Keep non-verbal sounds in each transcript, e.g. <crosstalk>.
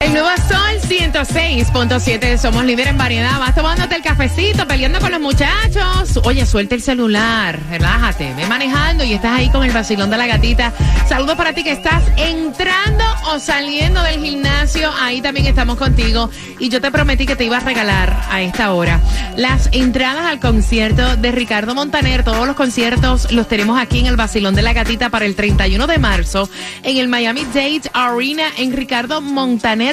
El nuevo Sol 106.7, somos líder en variedad. Vas tomándote el cafecito, peleando con los muchachos. Oye, suelta el celular, relájate, ve manejando y estás ahí con el vacilón de la gatita. Saludos para ti que estás entrando o saliendo del gimnasio. Ahí también estamos contigo. Y yo te prometí que te iba a regalar a esta hora las entradas al concierto de Ricardo Montaner. Todos los conciertos los tenemos aquí en el vacilón de la gatita para el 31 de marzo en el Miami Dade Arena en Ricardo Montaner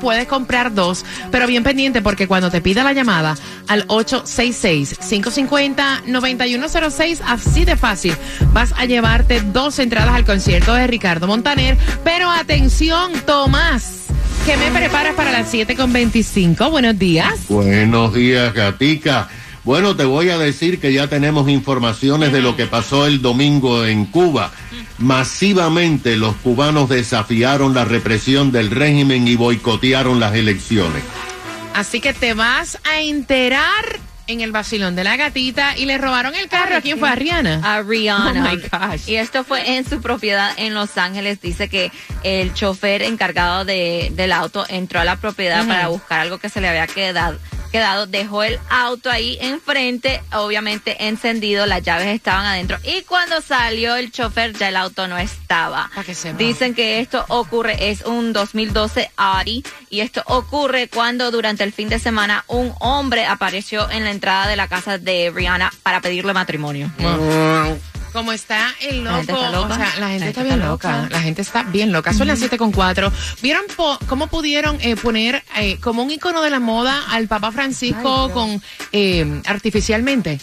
puedes comprar dos, pero bien pendiente porque cuando te pida la llamada al 866-550-9106, así de fácil, vas a llevarte dos entradas al concierto de Ricardo Montaner. Pero atención, Tomás. ¿Qué me preparas para las 7.25? Buenos días. Buenos días, Gatica. Bueno, te voy a decir que ya tenemos informaciones de lo que pasó el domingo en Cuba. Masivamente los cubanos desafiaron la represión del régimen y boicotearon las elecciones. Así que te vas a enterar en el vacilón de la gatita y le robaron el carro. ¿A quién fue? ¿A Rihanna? A Rihanna. Oh my gosh. Y esto fue en su propiedad en Los Ángeles. Dice que el chofer encargado de, del auto entró a la propiedad para buscar algo que se le había quedado quedado, dejó el auto ahí enfrente, obviamente encendido, las llaves estaban adentro y cuando salió el chofer ya el auto no estaba. Que. Dicen que esto ocurre, es un 2012 Audi y esto ocurre cuando durante el fin de semana un hombre apareció en la entrada de la casa de Rihanna para pedirle matrimonio. Como está el loco, La gente está loca. o sea, la gente, está bien loca. La gente está bien loca. Son las 7 con 4. ¿Vieron po- cómo pudieron eh, poner eh, como un icono de la moda al Papa Francisco con eh, artificialmente?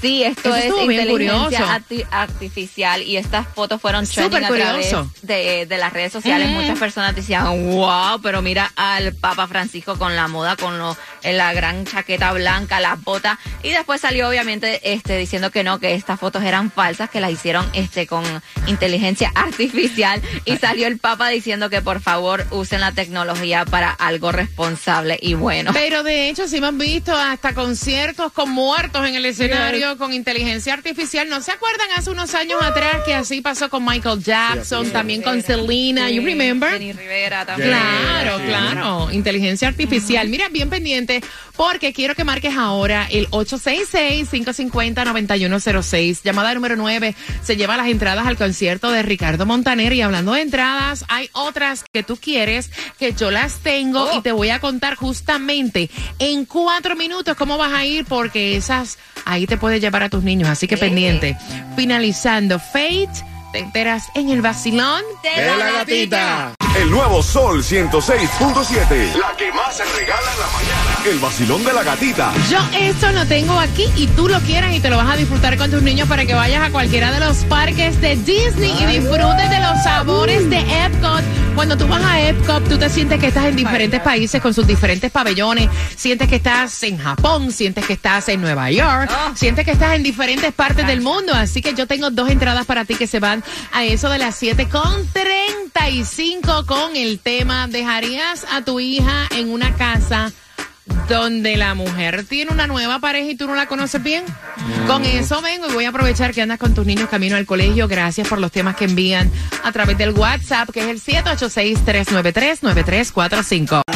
Sí, esto Eso es inteligencia arti- artificial y estas fotos fueron trending a través de, de las redes sociales. Ujú. Muchas personas decían, wow, pero mira al Papa Francisco con la moda, con lo, en la gran chaqueta blanca, las botas. Y después salió obviamente este diciendo que no, que estas fotos eran falsas, que las hicieron este con inteligencia artificial. Y salió el Papa diciendo que por favor usen la tecnología para algo responsable y bueno. Pero de hecho, sí hemos visto hasta conciertos con muertos en el escenario con inteligencia artificial. ¿No se acuerdan hace unos años atrás que así pasó con Michael Jackson, también con Selena? ¿You remember? Jenny Rivera también. Claro, claro. Inteligencia artificial. Mira, bien pendiente, porque quiero que marques ahora el 866-550-9106. Llamada número 9. Se lleva las entradas al concierto de Ricardo Montaner. Y hablando de entradas, hay otras que tú quieres, que yo las tengo y te voy a contar justamente en cuatro minutos cómo vas a ir, porque esas ahí te puedes llevar a tus niños. Así que pendiente. Finalizando, Fate. Te enteras en el vacilón De la gatita. El nuevo Sol 106.7. La que más se regala en la mañana. El vacilón de la gatita. Yo esto lo tengo aquí y tú lo quieres y te lo vas a disfrutar con tus niños para que vayas a cualquiera de los parques de Disney y disfrutes de los sabores de Epcot. Cuando tú vas a Epcot, tú te sientes que estás en diferentes países con sus diferentes pabellones. Sientes que estás en Japón, sientes que estás en Nueva York, sientes que estás en diferentes partes del mundo. Así que yo tengo dos entradas para ti que se van a eso de las 7 con 35 con el tema. ¿Dejarías a tu hija en una casa? donde la mujer tiene una nueva pareja y tú no la conoces bien. Con eso vengo y voy a aprovechar que andas con tus niños camino al colegio. Gracias por los temas que envían a través del WhatsApp, que es el 786-393-9345. El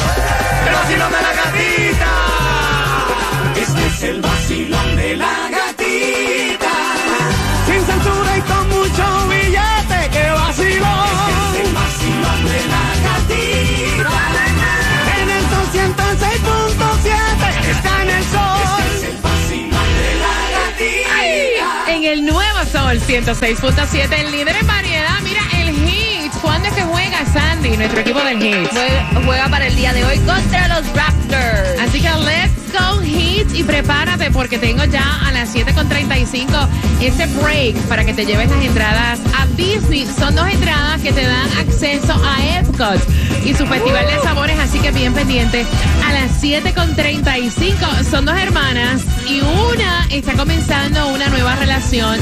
vacilón de la gatita. Este es el vacilón de la el nuevo Sol 106.7, el líder en variedad. Mira, el Heat. ¿Cuándo es que juega Sandy, nuestro equipo del Heat? Juega, juega para el día de hoy contra los Raptors. Así que let's go y prepárate porque tengo ya a las 7.35 ese break para que te lleves las entradas a Disney. Son dos entradas que te dan acceso a Epcot y su festival de sabores, así que bien pendiente. A las 7.35 son dos hermanas y una está comenzando una nueva relación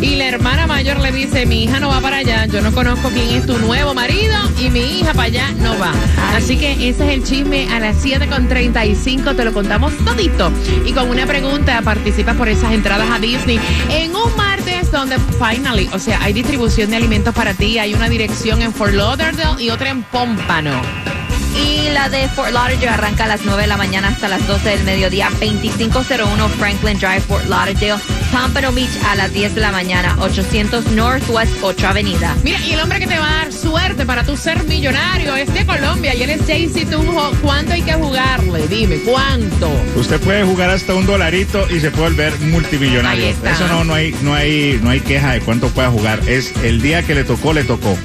y la hermana mayor le dice, mi hija no va para allá, yo no conozco quién es tu nuevo marido y mi hija para allá no va. Así que ese es el chisme a las 7.35, te lo contamos todito. Y con una pregunta, participa por esas entradas a Disney en un martes donde finally, o sea, hay distribución de alimentos para ti, hay una dirección en Fort Lauderdale y otra en Pompano. Y la de Fort Lauderdale arranca a las 9 de la mañana hasta las 12 del mediodía. 2501 Franklin Drive, Fort Lauderdale. Pompano Beach a las 10 de la mañana. 800 Northwest 8 Avenida. Mira, y el hombre que te va a dar suerte para tu ser millonario es de Colombia y él es Jaycee Tunjo. ¿Cuánto hay que jugarle? Dime, ¿cuánto? Usted puede jugar hasta un dolarito y se puede volver multimillonario. Ahí está. Eso no, no hay, no hay, no hay queja de cuánto pueda jugar. Es el día que le tocó, le tocó.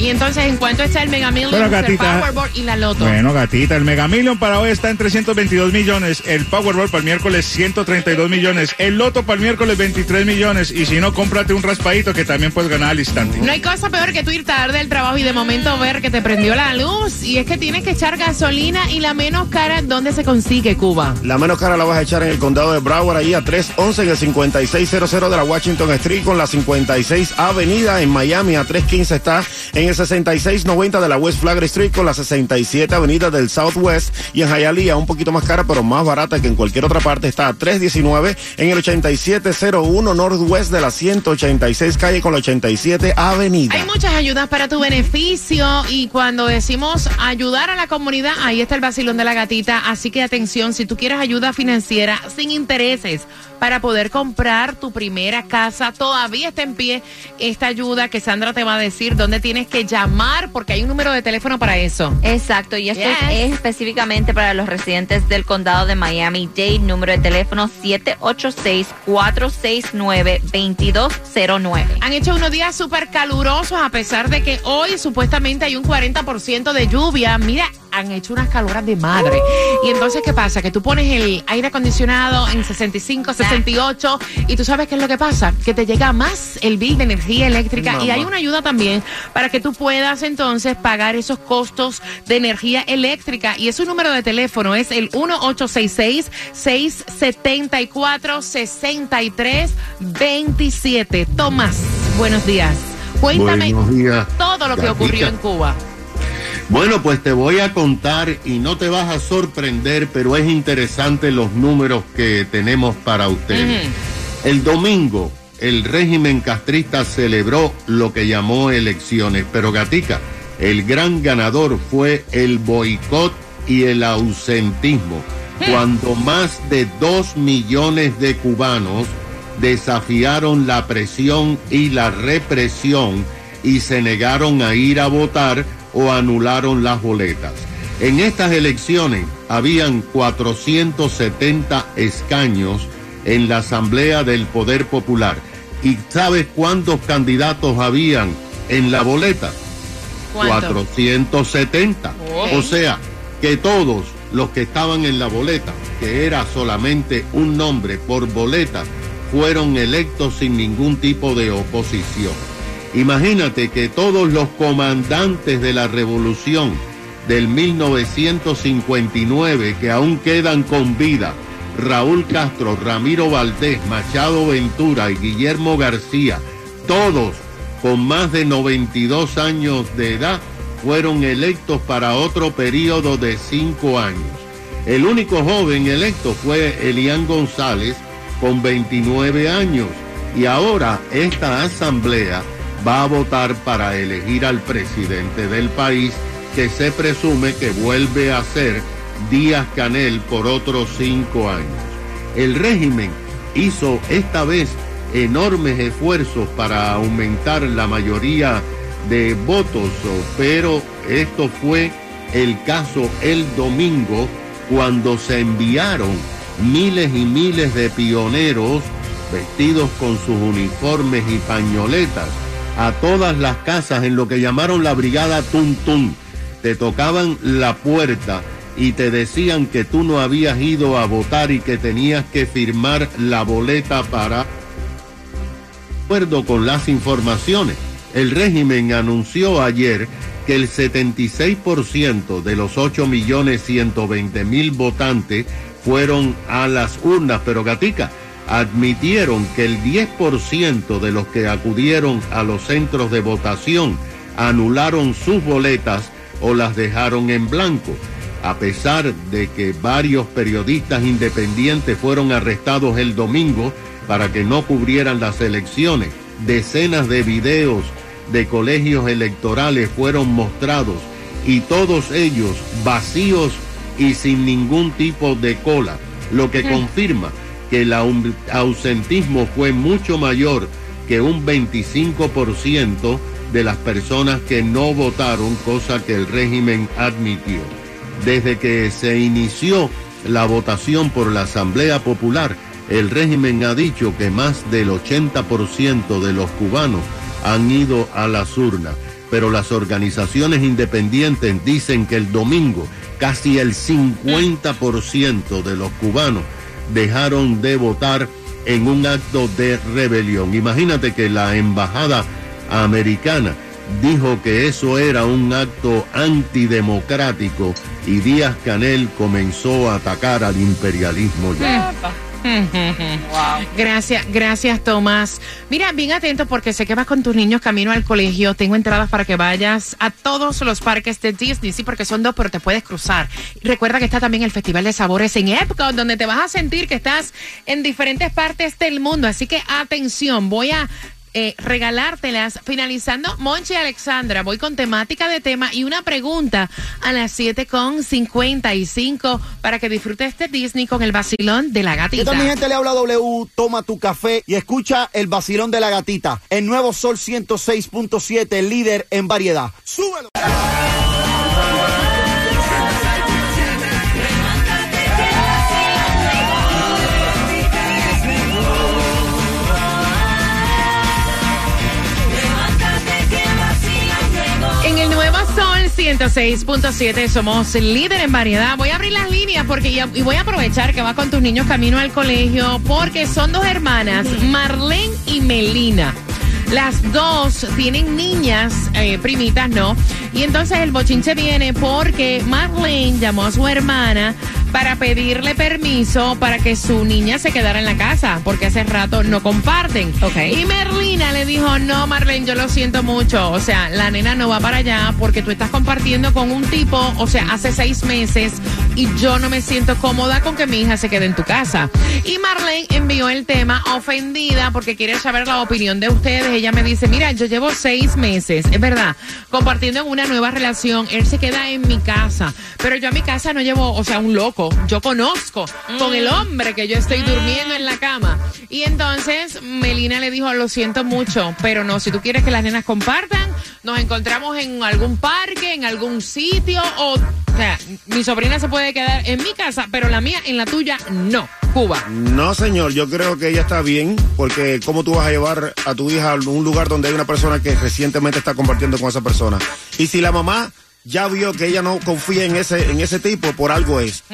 Y entonces, ¿en cuánto está el Mega Millions, Bueno, el. Powerball y la Loto? Bueno, gatita, el Mega Million para hoy está en 322 millones, el Powerball para el miércoles 132 millones, el Loto para el miércoles 23 millones y si no, cómprate un raspadito que también puedes ganar al instante. No hay cosa peor que tú ir tarde del trabajo y de momento ver que te prendió la luz. Y es que tienes que echar gasolina y la menos cara, ¿dónde se consigue, Cuba? La menos cara la vas a echar en el condado de Broward, ahí a 311 en el 5600 de la Washington Street con la 56 Avenida. En Miami a 315 está en el 6690 de la West Flagler Street con la 67 Avenida del Southwest. Y en Hialeah un poquito más cara, pero más barata que en cualquier otra parte, está a 319 en el 8701 Northwest de la 186 calle con la 87 Avenida. Hay muchas ayudas para tu beneficio y cuando decimos ayudar a la comunidad, ahí está el vacilón de la gatita. Así que atención, si tú quieres ayuda financiera sin intereses para poder comprar tu primera casa, todavía está en pie esta ayuda que Sandra te va a decir dónde tienes que llamar porque hay un número de teléfono para eso. Exacto, y esto Yes. es específicamente para los residentes del condado de Miami-Dade, número de teléfono 786-469-2209. Han hecho unos días súper calurosos a pesar de que hoy supuestamente hay un 40% de lluvia. Mira, han hecho unas caloras de madre. Y entonces, ¿qué pasa? Que tú pones el aire acondicionado en 65, 68 y tú sabes qué es lo que pasa, que te llega más el bill de energía eléctrica y hay una ayuda también para que tú puedas entonces pagar esos costos de energía eléctrica. Y ese número de teléfono es el 1866-674-6327. Tomás, buenos días. Cuéntame Buenos días, todo lo que ocurrió en Cuba. Bueno, pues te voy a contar y no te vas a sorprender, pero es interesante los números que tenemos para ustedes. El domingo, el régimen castrista celebró lo que llamó elecciones, pero Gatica, el gran ganador fue el boicot y el ausentismo, cuando más de dos millones de cubanos desafiaron la presión y la represión y se negaron a ir a votar o anularon las boletas. En estas elecciones habían 470 escaños en la Asamblea del Poder Popular. ¿Y sabes cuántos candidatos habían en la boleta? ¿Cuánto? 470. O sea, que todos los que estaban en la boleta, que era solamente un nombre por boleta, fueron electos sin ningún tipo de oposición. Imagínate que todos los comandantes de la revolución del 1959 que aún quedan con vida, Raúl Castro, Ramiro Valdés, Machado Ventura y Guillermo García, todos con más de 92 años de edad, fueron electos para otro periodo de cinco años. El único joven electo fue Elián González con 29 años y ahora esta asamblea va a votar para elegir al presidente del país que se presume que vuelve a ser Díaz Canel por otros cinco años. El régimen hizo esta vez enormes esfuerzos para aumentar la mayoría de votos, pero esto fue el caso el domingo cuando se enviaron miles y miles de pioneros vestidos con sus uniformes y pañoletas a todas las casas en lo que llamaron la brigada Tum Tum. Te tocaban la puerta y te decían que tú no habías ido a votar y que tenías que firmar la boleta para... De acuerdo con las informaciones, el régimen anunció ayer que el 76% de los 8.120.000 votantes fueron a las urnas, pero Gatica, admitieron que el 10% de los que acudieron a los centros de votación anularon sus boletas o las dejaron en blanco. A pesar de que varios periodistas independientes fueron arrestados el domingo para que no cubrieran las elecciones, decenas de videos de colegios electorales fueron mostrados y todos ellos vacíos y sin ningún tipo de cola, lo que confirma que el au- ausentismo fue mucho mayor que un 25% de las personas que no votaron, cosa que el régimen admitió. Desde que se inició la votación por la Asamblea Popular, el régimen ha dicho que más del 80% de los cubanos han ido a las urnas, pero las organizaciones independientes dicen que el domingo casi el 50% de los cubanos dejaron de votar en un acto de rebelión. Imagínate que la embajada americana dijo que eso era un acto antidemocrático y Díaz Canel comenzó a atacar al imperialismo ya. <laughs> Gracias, gracias Tomás. Mira, bien atento porque sé que vas con tus niños camino al colegio. Tengo entradas para que vayas a todos los parques de Disney, sí, porque son dos, pero te puedes cruzar. Recuerda que está también el Festival de Sabores en Epcot, donde te vas a sentir que estás en diferentes partes del mundo. Así que atención, voy a eh, regalártelas. Finalizando, Monchi y Alexandra, voy con temática de tema y una pregunta a las 7.55 para que disfrutes este Disney con el vacilón de la ¿Qué gatita. tal mi gente? Le habla W, toma tu café y escucha el vacilón de la gatita. El nuevo Sol 106.7, líder en variedad. ¡Súbelo! Sol 106.7 somos líder en variedad. Voy a abrir las líneas porque ya- y voy a aprovechar que vas con tus niños camino al colegio porque son dos hermanas, Marlene y Melina. Las dos tienen niñas, eh, primitas, ¿no? Y entonces el bochinche viene porque Marlene llamó a su hermana para pedirle permiso para que su niña se quedara en la casa, porque hace rato no comparten. Ok. Y Merlina le dijo, no, Marlene, yo lo siento mucho. O sea, la nena no va para allá porque tú estás compartiendo con un tipo, o sea, hace seis meses y yo no me siento cómoda con que mi hija se quede en tu casa. Y Marlene envió el tema ofendida porque quiere saber la opinión de ustedes. Ella me dice, mira, yo llevo seis meses, es verdad, compartiendo en una nueva relación. Él se queda en mi casa, pero yo a mi casa no llevo, o sea, un loco. Yo conozco con el hombre que yo estoy durmiendo en la cama. Y entonces Melina le dijo, lo siento mucho, pero no, si tú quieres que las nenas compartan, nos encontramos en algún parque, en algún sitio, o, o sea, mi sobrina se puede quedar en mi casa, pero la mía en la tuya no. Cuba. No, señor, yo creo que ella está bien, porque ¿cómo tú vas a llevar a tu hija a un lugar donde hay una persona que recientemente está compartiendo con esa persona? Y si la mamá ya vio que ella no confía en ese, en ese tipo, por algo es.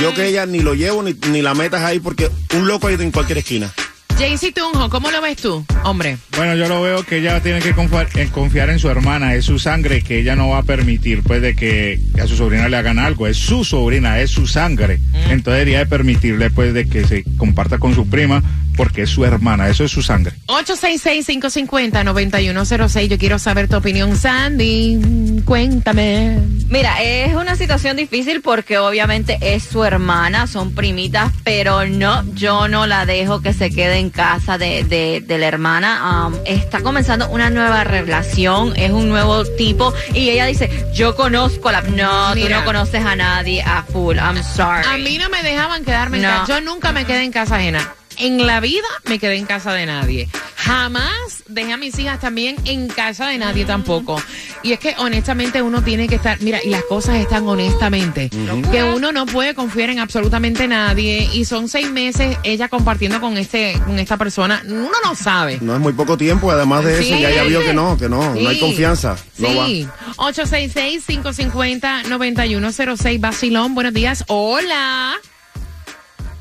Yo que ella ni lo llevo ni, ni la metas ahí, porque un loco hay en cualquier esquina. Jaycee Tunjo, ¿cómo lo ves tú, hombre? Bueno, yo lo veo que ella tiene que confiar en, confiar en su hermana, es su sangre que ella no va a permitir pues de que a su sobrina le hagan algo, es su sobrina, es su sangre. Entonces debería de permitirle pues de que se comparta con su prima porque es su hermana, eso es su sangre. 866-550-9106. Yo quiero saber tu opinión, Sandy. Cuéntame. Mira, es una situación difícil porque obviamente es su hermana, son primitas, pero no, yo no la dejo que se quede en casa de, de, de la hermana. Um, está comenzando una nueva relación, es un nuevo tipo y ella dice, yo conozco a la... No, tú no conoces a nadie a full, I'm sorry. A mí no me dejaban quedarme en No. casa. Yo nunca me quedé en casa ajena. En la vida me quedé en casa de nadie. Jamás dejé a mis hijas también en casa de nadie tampoco. Y es que honestamente uno tiene que estar, mira, y las cosas están honestamente, que uno no puede confiar en absolutamente nadie y son seis meses ella compartiendo con este, con esta persona, uno no sabe. No es muy poco tiempo, además de eso, ya ella vio que no, que no, no hay Sí. confianza. No. Sí, 866-550-9106, Basilón, buenos días, hola.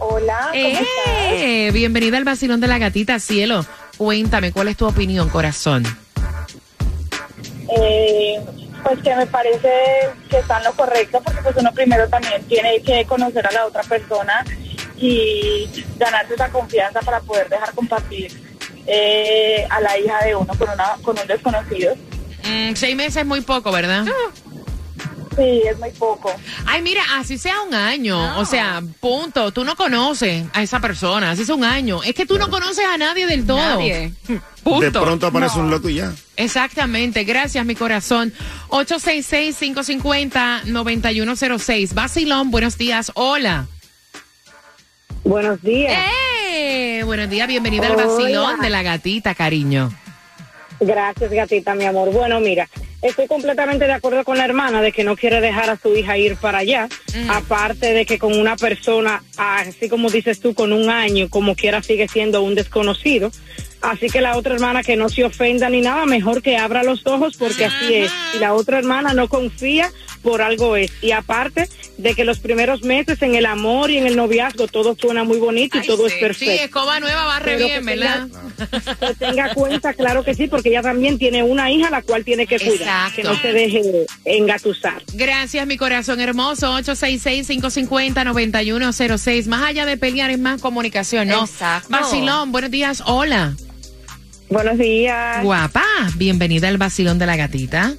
Hola, ¿cómo estás? Eh, bienvenida al Basilón de la Gatita, cielo. Cuéntame, ¿cuál es tu opinión, corazón? Eh, pues que me parece que está en lo correcto porque pues uno primero también tiene que conocer a la otra persona y ganarse esa confianza para poder dejar compartir eh, a la hija de uno con, una, con un desconocido. Mm, seis meses es muy poco, ¿verdad? Sí, es muy poco. Ay, mira, así sea un año, o sea, punto. Tú no conoces a esa persona, así sea un año. Es que tú no conoces a nadie del todo. Nadie. <laughs> Punto. De pronto aparece un loco y ya. Exactamente, gracias mi corazón. 866-550-9106. Basilón, buenos días, hola. Buenos días. ¡Eh! Buenos días, bienvenida al. Basilón de la gatita, cariño. Gracias, gatita, mi amor. Bueno, mira, estoy completamente de acuerdo con la hermana de que no quiere dejar a su hija ir para allá. Aparte de que con una persona, así como dices tú, con un año, como quiera, sigue siendo un desconocido. Así que la otra hermana que no se ofenda ni nada, mejor que abra los ojos porque así es. Y la otra hermana no confía, por algo es. Y aparte de que los primeros meses en el amor y en el noviazgo todo suena muy bonito y Ay, todo sí. es perfecto. Sí, escoba nueva barre Pero bien, que ¿verdad? Que tenga cuenta, claro que sí, porque ella también tiene una hija la cual tiene que cuidar, Exacto. que no se deje engatusar. Gracias, mi corazón hermoso. 866-550-9106. Más allá de pelear es más comunicación, ¿no? Exacto. Vacilón, buenos días. Hola. Buenos días, Guapa, bienvenida al Vacilón de la Gatita.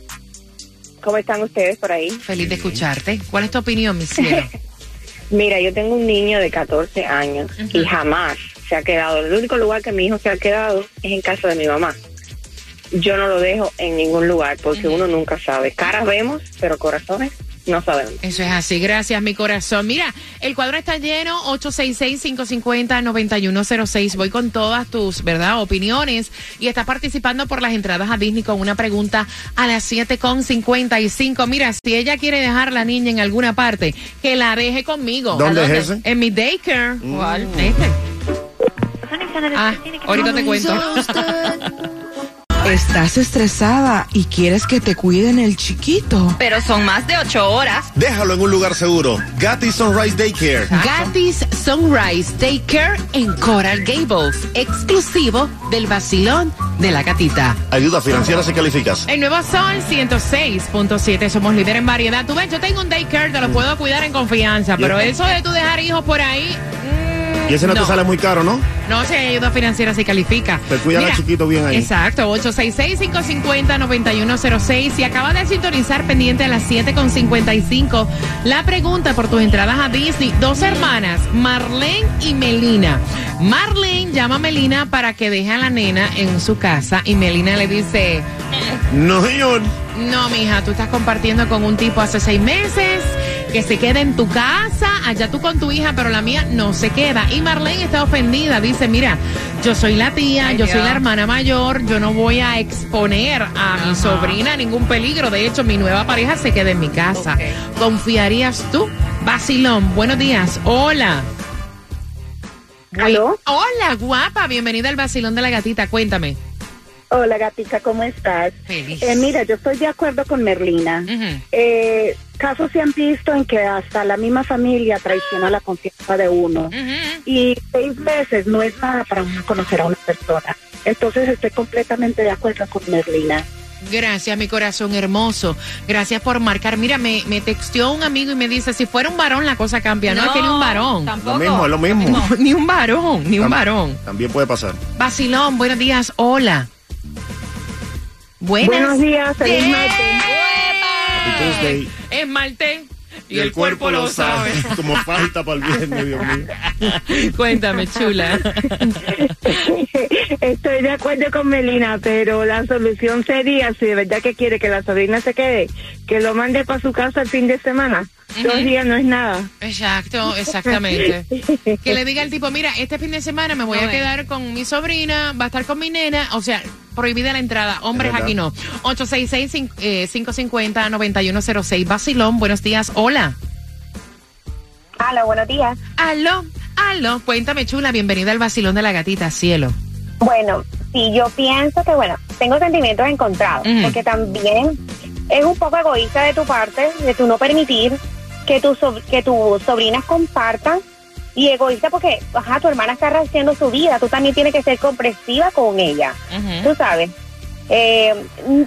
¿Cómo están ustedes por ahí? Feliz de escucharte. ¿Cuál es tu opinión, mi cielo? <laughs> Mira, yo tengo un niño de 14 años y jamás se ha quedado. El único lugar que mi hijo se ha quedado es en casa de mi mamá. Yo no lo dejo en ningún lugar porque uno nunca sabe. Caras vemos, pero corazones no sabemos. Eso es así. Gracias, mi corazón. Mira, el cuadro está lleno. 866-550-9106. Voy con todas tus, ¿verdad? Opiniones. Y estás participando por las entradas a Disney con una pregunta a las 7.55. Mira, si ella quiere dejar a la niña en alguna parte, que la deje conmigo. ¿Dónde ¿A es ese? En mi daycare. ¿Cuál? Este. Ah, ahorita te cuento. Estás estresada y quieres que te cuiden el chiquito. Pero son más de ocho horas. Déjalo en un lugar seguro. Gatti Sunrise Daycare. Gatis Sunrise Daycare en Coral Gables, exclusivo del vacilón de la gatita. Ayuda financiera si calificas. El nuevo Sol 106.7, somos líder en variedad. Tú ves, yo tengo un daycare, te lo puedo cuidar en confianza, pero eso de tú dejar hijos por ahí, Y ese no, te sale muy caro, ¿no? no se ayuda financiera si califica. Te cuidan al chiquito bien ahí. Exacto, 866-550-9106. Si acabas de sintonizar pendiente a las 7.55, la pregunta por tus entradas a Disney. Dos hermanas, Marlene y Melina. Marlene llama a Melina para que deje a la nena en su casa y Melina le dice... No, señor. No, mija, tú estás compartiendo con un tipo hace seis meses que se queda en tu casa, allá tú con tu hija, pero la mía no se queda. Y Marlene está ofendida, dice, mira, yo soy la tía, Ay, yo soy la hermana mayor, yo no voy a exponer a mi sobrina a ningún peligro. De hecho, mi nueva pareja se queda en mi casa. ¿Confiarías tú? Basilón, buenos días. Hola. ¿Aló? Hola, guapa, bienvenida al Basilón de la Gatita, cuéntame. Hola, gatita, ¿cómo estás? Feliz. Eh, mira, yo estoy de acuerdo con Merlina. Eh, casos se han visto en que hasta la misma familia traiciona la confianza de uno. Y seis meses no es nada para uno conocer a una persona. Entonces estoy completamente de acuerdo con Merlina. Gracias, mi corazón hermoso. Gracias por marcar. Mira, me, me texteó un amigo y me dice, si fuera un varón la cosa cambia. No, es que ni un varón. Tampoco. Lo mismo, es lo mismo. <laughs> ni un varón, ni un varón. También puede pasar. Basilón, buenos días. Hola. Buenas. Buenos días, feliz Yeah. martes. Es Marte. Y, el, cuerpo, lo sabe. <laughs> Como falta para el viernes, Dios mío. <laughs> Cuéntame, chula. <laughs> Estoy de acuerdo con Melina, pero la solución sería, si de verdad que quiere que la sobrina se quede, que lo mande para su casa el fin de semana. Dos días no es nada. Exacto, exactamente. Que le diga al tipo, mira, este fin de semana me voy No a quedar con mi sobrina, va a estar con mi nena. O sea, prohibida la entrada. Hombres, aquí no. 866-550-9106. Basilón, buenos días. Hola. Hola, buenos días. Aló, aló. Cuéntame, chula. Bienvenida al Basilón de la Gatita, cielo. Bueno, sí, yo pienso que, bueno, tengo sentimientos encontrados, porque también es un poco egoísta de tu parte, de tu no permitir que, tu, sob- que tus sobrinas compartan, y egoísta porque, ajá, tu hermana está haciendo su vida, tú también tienes que ser comprensiva con ella, tú sabes. Eh,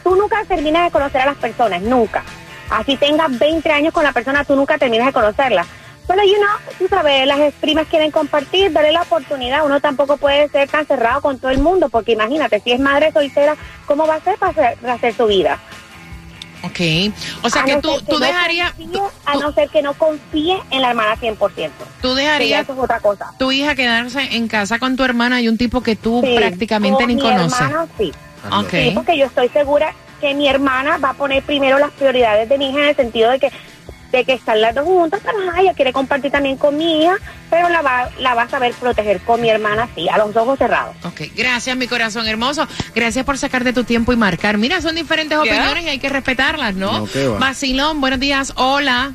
tú nunca terminas de conocer a las personas, nunca. Así tengas 20 años con la persona, tú nunca terminas de conocerla. Pero, you know, tú sabes, las primas quieren compartir, darle la oportunidad. Uno tampoco puede ser tan cerrado con todo el mundo, porque imagínate, si es madre soltera, ¿cómo va a ser para hacer, para hacer su vida? Ok. O sea A que no tú, que tú no dejarías, confíe, a no ser que no confíe en la hermana 100%. tú dejarías eso es otra cosa. tu hija quedarse en casa con tu hermana y un tipo que tú Sí, prácticamente con ni mi conoces. hermana, sí. Ok. Sí, porque yo estoy segura que mi hermana va a poner primero las prioridades de mi hija en el sentido de que de que están las dos juntas, pero ajá, ella quiere compartir también con mi hija, pero la va, la va a saber proteger con mi hermana, sí, a los ojos cerrados. Ok, gracias mi corazón hermoso. Gracias por sacarte tu tiempo y marcar. Mira, son diferentes opiniones y hay que respetarlas, ¿no? No, buenos días. Hola.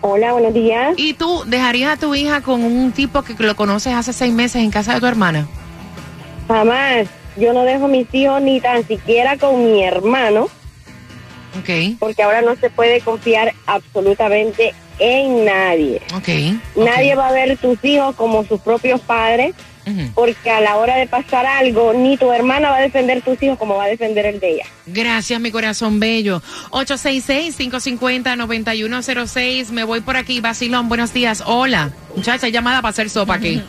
Hola, buenos días. ¿Y tú dejarías a tu hija con un tipo que lo conoces hace seis meses en casa de tu hermana? Jamás. Yo no dejo mis hijos ni tan siquiera con mi hermano. Ok. Porque ahora no se puede confiar absolutamente en nadie. Ok. Nadie va a ver tus hijos como sus propios padres. Porque a la hora de pasar algo, ni tu hermana va a defender tus hijos como va a defender el de ella. Gracias, mi corazón bello. 866-550-9106. Me voy por aquí. Vacilón, buenos días. Hola. Muchacha, llamada para hacer sopa aquí.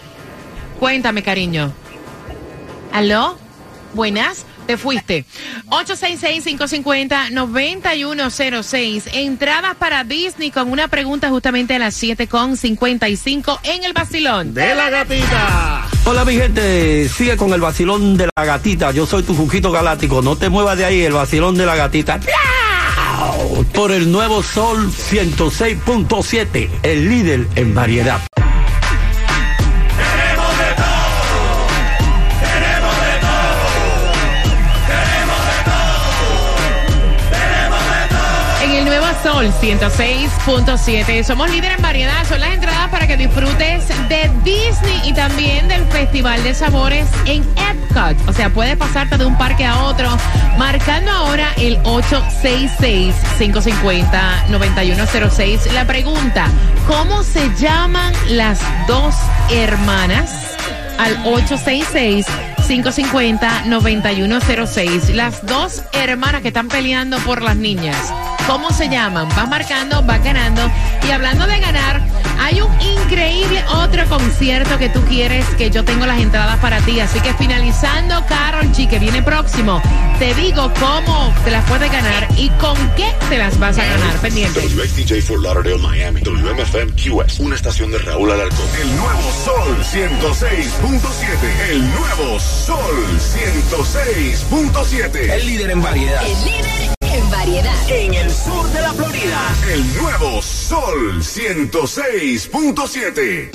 Cuéntame, cariño. ¿Aló? Buenas. Te fuiste. 866-550-9106. Entradas para Disney con una pregunta justamente a las 7.55 en el Vacilón. De la gatita. Hola mi gente, sigue con el vacilón de la gatita. Yo soy tu Juquito Galáctico. No te muevas de ahí, el vacilón de la gatita. Por el nuevo Sol 106.7, el líder en variedad. Sol 106.7. Somos líderes en variedad. Son las entradas para que disfrutes de Disney y también del Festival de Sabores en Epcot. O sea, puedes pasarte de un parque a otro marcando ahora el 866-550-9106. La pregunta, ¿cómo se llaman las dos hermanas? Al 866 550-9106. Las dos hermanas que están peleando por las niñas. ¿Cómo se llaman? Vas marcando, vas ganando. Y hablando de ganar, hay un increíble otro concierto que tú quieres que yo tengo las entradas para ti. Así que finalizando Carol G, que viene próximo, te digo cómo te las puedes ganar y con qué te las vas a ganar. Pendiente. WXDJ for Lauderdale, Miami. WMFM QS. Una estación de Raúl Alarcón. El nuevo Sol 106.7. El nuevo Sol 106.7. El líder en variedad. El líder en variedad. En el sur de la Florida. El nuevo Sol 106.7.